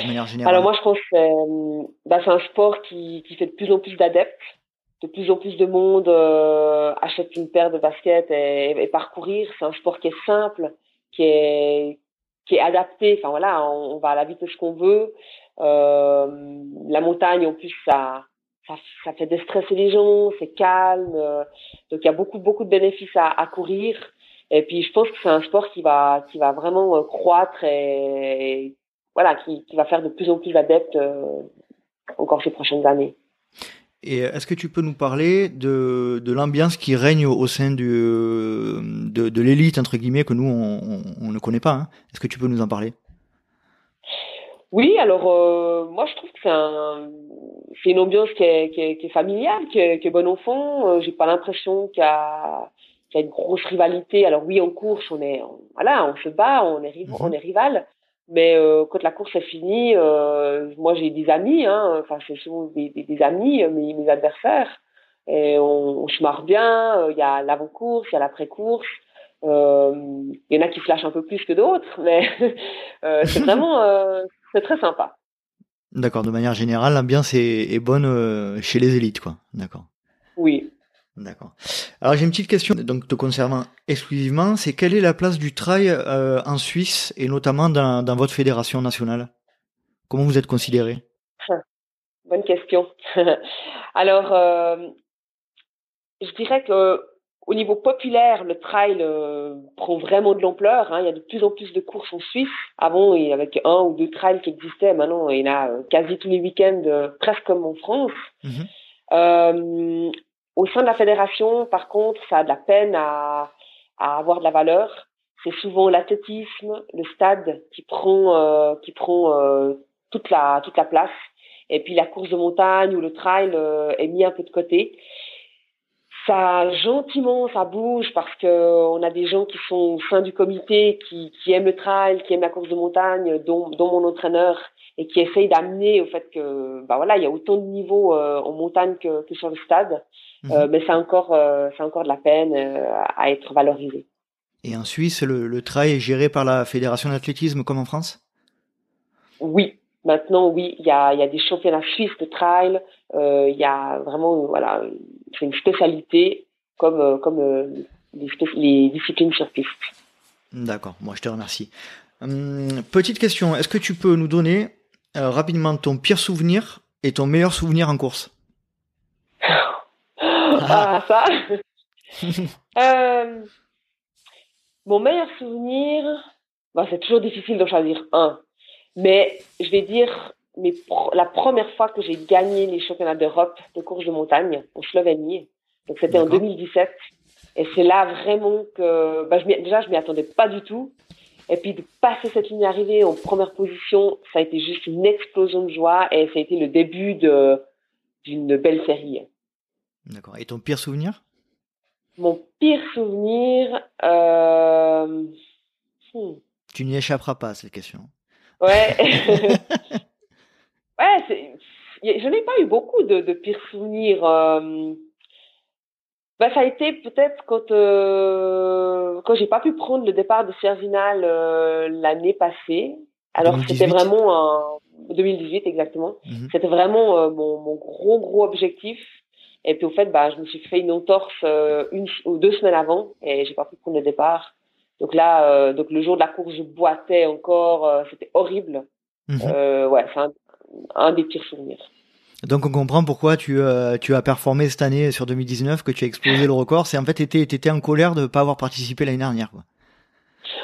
de manière générale? Alors moi je pense que euh, bah, c'est un sport qui, qui fait de plus en plus d'adeptes, de plus en plus de monde euh, achète une paire de baskets et, et parcourir. C'est un sport qui est simple, qui est qui est adapté. Enfin voilà, on, va à la vitesse qu'on veut. Euh, la montagne en plus ça ça, ça fait déstresser les gens, c'est calme. donc il y a beaucoup beaucoup de bénéfices à, à courir. Et puis je pense que c'est un sport qui va qui va vraiment euh, croître et, voilà qui, qui, va faire de plus en plus d'adeptes euh, encore ces prochaines années. Et est-ce que tu peux nous parler de, de l'ambiance qui règne au sein du, de, de l'élite, entre guillemets, que nous, on, on, ne connaît pas hein? Est-ce que tu peux nous en parler? Oui, alors moi je trouve que c'est un, c'est une ambiance qui est, qui est, qui est familiale, qui est, qui est bonne au fond. J'ai pas l'impression qu'il y a qu'il y a une grosse rivalité. Alors oui, en course, on est, voilà, on se bat, on est, mhm. on est rival. Mais euh, quand la course est finie, euh, moi j'ai des amis, hein, enfin ce sont des, des, des amis, mes, mes, adversaires, et on, on se marre bien. Il y a l'avant-course, il y a l'après-course. Euh, il y en a qui se lâchent un peu plus que d'autres, mais euh, c'est vraiment, euh, c'est très sympa. D'accord. De manière générale, l'ambiance est, est bonne chez les élites, quoi. D'accord. Oui. D'accord. Alors j'ai une petite question donc te concernant exclusivement, c'est quelle est la place du trail euh, en Suisse et notamment dans, dans, votre fédération nationale? Comment vous êtes considéré? Bonne question. Alors euh, je dirais que au niveau populaire, le trail euh, prend vraiment de l'ampleur. Hein. Il y a de plus en plus de courses en Suisse. Avant, il y avait un ou deux trails qui existaient. Maintenant, il y en a quasi tous les week-ends, euh, presque comme en France. Mhm. Au sein de la fédération, par contre, ça a de la peine à, à avoir de la valeur. C'est souvent l'athlétisme, le stade qui prend, euh, qui prend euh, toute la toute la place. Et puis la course de montagne ou le trail euh, est mis un peu de côté. Ça gentiment, ça bouge parce que on a des gens qui sont au sein du comité qui, qui aiment le trail, qui aiment la course de montagne, dont, dont mon entraîneur et qui essaye d'amener au fait que bah voilà il y a autant de niveaux euh, en montagne que, que, sur le stade mhm. euh, mais c'est encore euh, c'est encore de la peine à être valorisé et en Suisse le, le trail est géré par la fédération d'athlétisme comme en France? Oui maintenant oui il y a y a des championnats suisses de trail il y a vraiment voilà c'est une spécialité comme comme les, les disciplines sur piste D'accord, moi je te remercie. Hum, petite question, est-ce que tu peux nous donner euh, rapidement ton pire souvenir et ton meilleur souvenir en course? ah, ça euh, Mon meilleur souvenir, bah, c'est toujours difficile d'en choisir un. Mais je vais dire mais la première fois que j'ai gagné les championnats d'Europe de course de montagne en Slovénie. Donc c'était en 2017. Et c'est là vraiment que bah, je déjà je m'y attendais pas du tout. Et puis de passer cette ligne arrivée en première position, ça a été juste une explosion de joie et ça a été le début de d'une belle série. D'accord. Et ton pire souvenir? Mon pire souvenir. Euh... Hmm. Tu n'y échapperas pas à cette question. Ouais. ouais, je n'ai pas eu beaucoup de, de pires souvenirs. Euh bah, ça a été peut-être quand euh, quand j'ai pas pu prendre le départ de Serginal euh, l'année passée. Alors c'était vraiment en 2018 exactement. Mhm. C'était vraiment euh, mon, mon, gros gros objectif. Et puis au fait, bah, je me suis fait une entorse euh, une ou deux semaines avant et j'ai pas pu prendre le départ. Donc là, euh, donc le jour de la course, je boitais encore. C'était horrible. Mhm. ouais, c'est un, un des pires souvenirs. Donc on comprend pourquoi tu, euh, tu as performé cette année sur 2019, que tu as explosé le record. C'est en fait, tu étais, en colère de ne pas avoir participé l'année dernière. Quoi.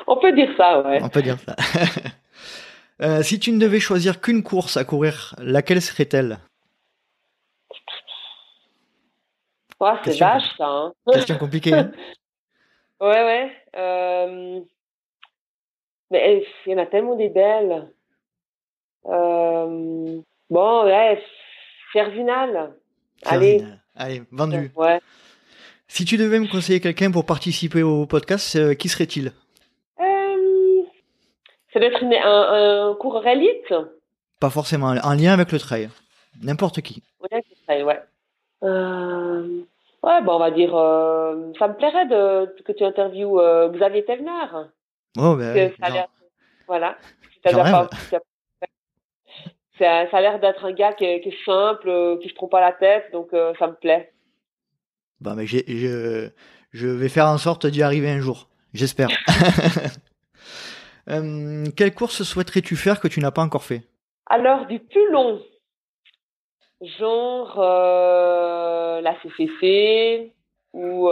On peut dire ça, ouais. On peut dire ça. euh, si tu ne devais choisir qu'une course à courir, laquelle serait-elle? Ouais, C'est vache, ça. Hein. Question compliquée. Hein ouais, ouais. Euh... Mais il y en a tellement des belles. Euh... Bon, ouais, Fervinal. Allez. Allez, vendu. Ouais. Si tu devais me conseiller quelqu'un pour participer au podcast, euh, qui serait-il? Ça doit être un, un coureur élite Pas forcément, en lien avec le trail. N'importe qui. Avec le trail, ouais. Euh, ouais, bon, on va dire. Euh, ça me plairait de, que tu interviewes euh, Xavier Thévenard. Oh, ben. Voilà. Pas, ça, a l'air d'être un gars qui est, simple, euh, qui se trompe pas la tête, donc ça me plaît. Bah, mais je, je vais faire en sorte d'y arriver un jour, j'espère. quelle course souhaiterais-tu faire que tu n'as pas encore fait? Alors, du plus long, genre euh, la CCC ou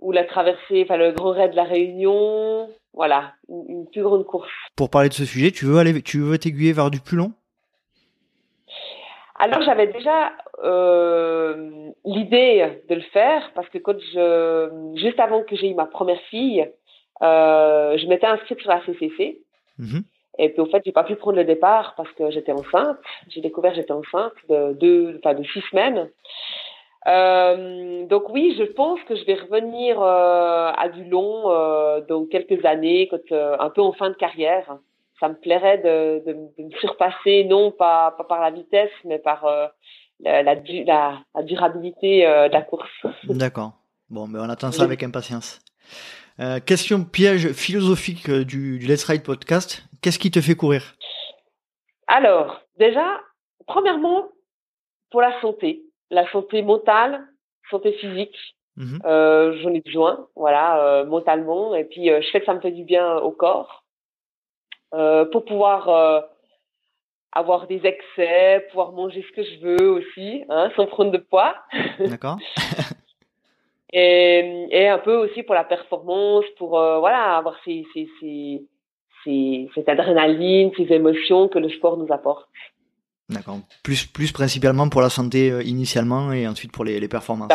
ou la traversée, enfin le Grand Raid de la Réunion, voilà, une, plus grande course. Pour parler de ce sujet, tu veux aller, tu veux t'aiguiller vers du plus long? Alors j'avais déjà euh, l'idée de le faire parce que quand je, juste avant que j'ai eu ma première fille, euh, je m'étais inscrite sur la CCC. Et puis, au fait, j'ai pas pu prendre le départ parce que j'étais enceinte. J'ai découvert j'étais enceinte de deux, enfin, de six semaines. Euh, donc oui, je pense que je vais revenir euh, à du long euh, dans quelques années, quand, un peu en fin de carrière. Ça me plairait de, de, de me surpasser, non pas, pas par la vitesse, mais par la, la, la, la, durabilité de la course. D'accord. Bon, mais on attend ça avec impatience. question piège philosophique du, du Let's Ride podcast. Qu'est-ce qui te fait courir? Alors, déjà, premièrement, pour la santé la santé mentale, santé physique. Mmh. Euh, J'en ai besoin, voilà, euh, mentalement. Et puis, euh, je sais que ça me fait du bien au corps pour pouvoir avoir des excès, pouvoir manger ce que je veux aussi, hein, sans prendre de poids. D'accord. et, et un peu aussi pour la performance, pour voilà, avoir ces, ces, ces, ces, cette adrénaline, ces émotions que le sport nous apporte. D'accord. Plus, plus principalement pour la santé euh, initialement et ensuite pour les, les performances.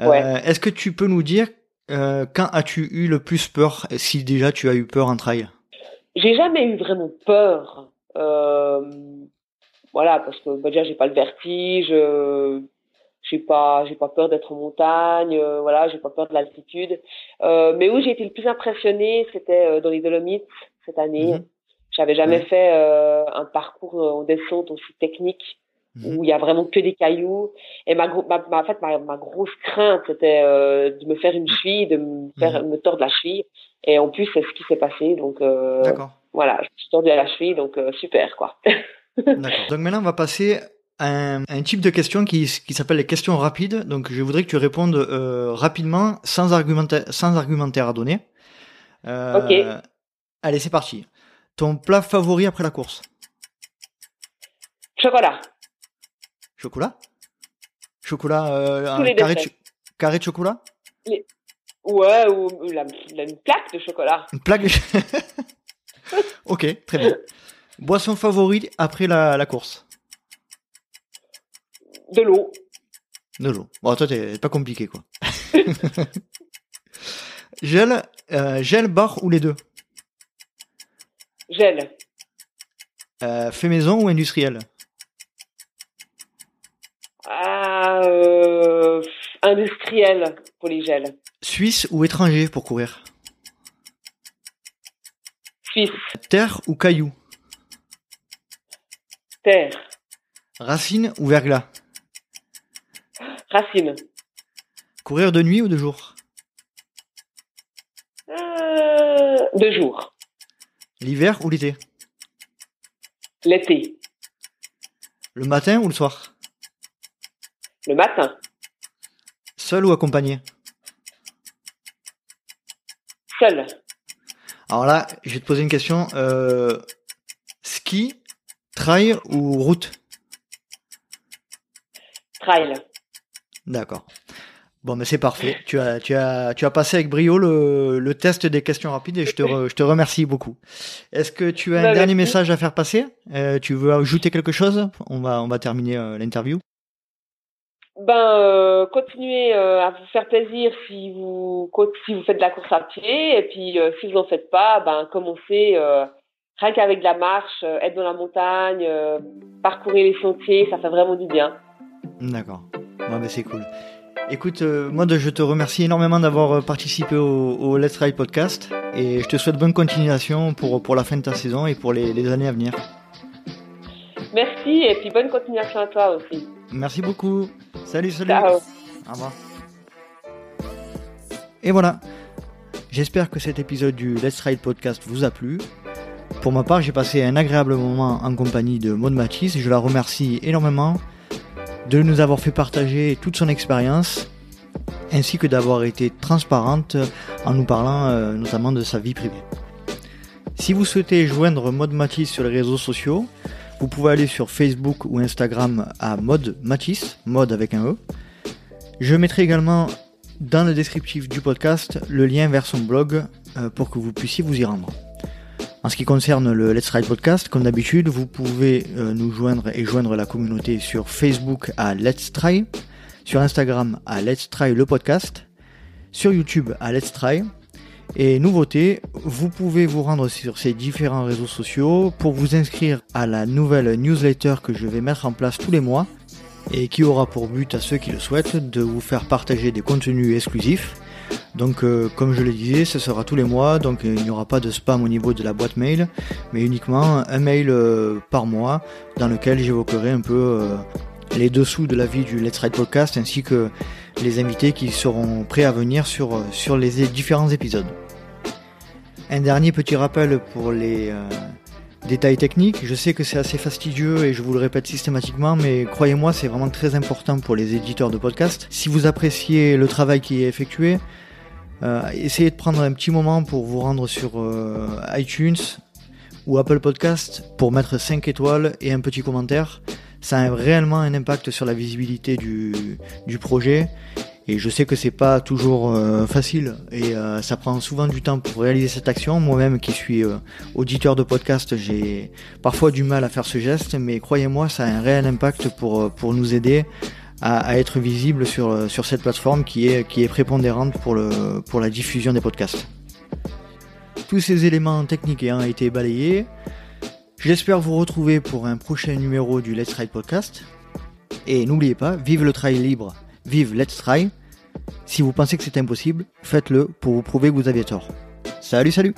Euh, ouais. Est-ce que tu peux nous dire euh, quand as-tu eu le plus peur? Si déjà tu as eu peur en trail? J'ai jamais eu vraiment peur. Euh, voilà, parce que bah, déjà j'ai pas le vertige, euh, j'ai pas j'ai pas peur d'être en montagne, euh, voilà, j'ai pas peur de l'altitude. mais où j'ai été le plus impressionné, c'était dans les Dolomites cette année. Mm -hmm. J'avais jamais ouais. fait euh, un parcours en descente aussi technique mmh. où il y a vraiment que des cailloux. Et ma, ma, ma en fait, ma, ma grosse crainte, c'était euh, de me faire une cheville, de me faire mmh. me tordre la cheville. Et en plus, c'est ce qui s'est passé. Donc euh, voilà, je me suis tordu à la cheville, donc euh, super quoi. D'accord. Donc maintenant, on va passer un, un type de questions qui, qui s'appelle les questions rapides. Donc je voudrais que tu répondes euh, rapidement, sans argumentaire, sans argumentaire à donner. Euh, ok. Allez, c'est parti. Ton plat favori après la course? Chocolat. Chocolat? Chocolat euh, carré, de carré, de chocolat? Les... Ouais, ou la, la, une plaque de chocolat. Une plaque de Ok, très bien. Boisson favorite après la, la course? De l'eau. De l'eau. Bon, toi, t'es pas compliqué, quoi. gel, euh, gel, bar ou les deux? Gel. Euh, fait maison ou industriel? Ah, euh, Industriel pour les gels. Suisse ou étranger pour courir? Suisse. Terre ou caillou? Terre. Racine ou verglas? Racine. Courir de nuit ou de jour euh, De jour. L'hiver ou l'été L'été. Le matin ou le soir Le matin. Seul ou accompagné Seul. Alors là, je vais te poser une question. Euh, ski, trail ou route Trail. D'accord. Bon, mais c'est parfait. Tu as, tu as, tu as passé avec brio le, le test des questions rapides et je te, re, je te remercie beaucoup. Est-ce que tu as un bah, dernier message à faire passer? Euh, Tu veux ajouter quelque chose? On va, on va terminer euh, l'interview. Ben, euh, continuez à vous faire plaisir si vous, si vous faites de la course à pied et puis si vous n'en faites pas, ben commencez rien qu'avec de la marche, être dans la montagne, parcourir les sentiers, ça fait vraiment du bien. D'accord. Bon, ben c'est cool. Écoute, euh, moi je te remercie énormément d'avoir euh, participé au, au, Let's Ride podcast et je te souhaite bonne continuation pour, pour la fin de ta saison et pour les, les années à venir. Merci et puis bonne continuation à toi aussi. Merci beaucoup. Salut, salut. Ciao. Au revoir. Et voilà. J'espère que cet épisode du Let's Ride podcast vous a plu. Pour ma part, j'ai passé un agréable moment en compagnie de Maud Matisse. Je la remercie énormément de nous avoir fait partager toute son expérience, ainsi que d'avoir été transparente en nous parlant euh, notamment de sa vie privée. Si vous souhaitez joindre Mode Matisse sur les réseaux sociaux, vous pouvez aller sur Facebook ou Instagram à Mode Matisse, mode avec un E. Je mettrai également dans le descriptif du podcast le lien vers son blog euh, pour que vous puissiez vous y rendre. En ce qui concerne le Let's Ride Podcast, comme d'habitude, vous pouvez euh, nous joindre et joindre la communauté sur Facebook à Let's Try, sur Instagram à Let's Try le podcast, sur YouTube à Let's Try, Et nouveauté, vous pouvez vous rendre sur ces différents réseaux sociaux pour vous inscrire à la nouvelle newsletter que je vais mettre en place tous les mois et qui aura pour but à ceux qui le souhaitent de vous faire partager des contenus exclusifs. Donc euh, comme je le disais, ce sera tous les mois, donc il n'y aura pas de spam au niveau de la boîte mail, mais uniquement un mail euh, par mois dans lequel j'évoquerai un peu euh, les dessous de la vie du Let's Ride Podcast ainsi que les invités qui seront prêts à venir sur, les différents épisodes. Un dernier petit rappel pour les euh, détails techniques. Je sais que c'est assez fastidieux et je vous le répète systématiquement, mais croyez-moi, c'est vraiment très important pour les éditeurs de podcast. Si vous appréciez le travail qui est effectué, euh, essayez de prendre un petit moment pour vous rendre sur euh, iTunes ou Apple Podcast pour mettre 5 étoiles et un petit commentaire. Ça a réellement un impact sur la visibilité du projet et je sais que c'est pas toujours euh, facile et euh, ça prend souvent du temps pour réaliser cette action. Moi-même qui suis euh, auditeur de podcast, j'ai parfois du mal à faire ce geste, mais croyez-moi, ça a un réel impact pour, pour nous aider à, à, être visible sur, sur cette plateforme qui est, qui est prépondérante pour, le, pour la diffusion des podcasts. Tous ces éléments techniques ayant été balayés, j'espère vous retrouver pour un prochain numéro du Let's Ride Podcast. Et n'oubliez pas, vive le trail libre Vive Let's Try. Si vous pensez que c'est impossible, faites-le pour vous prouver que vous aviez tort. Salut, salut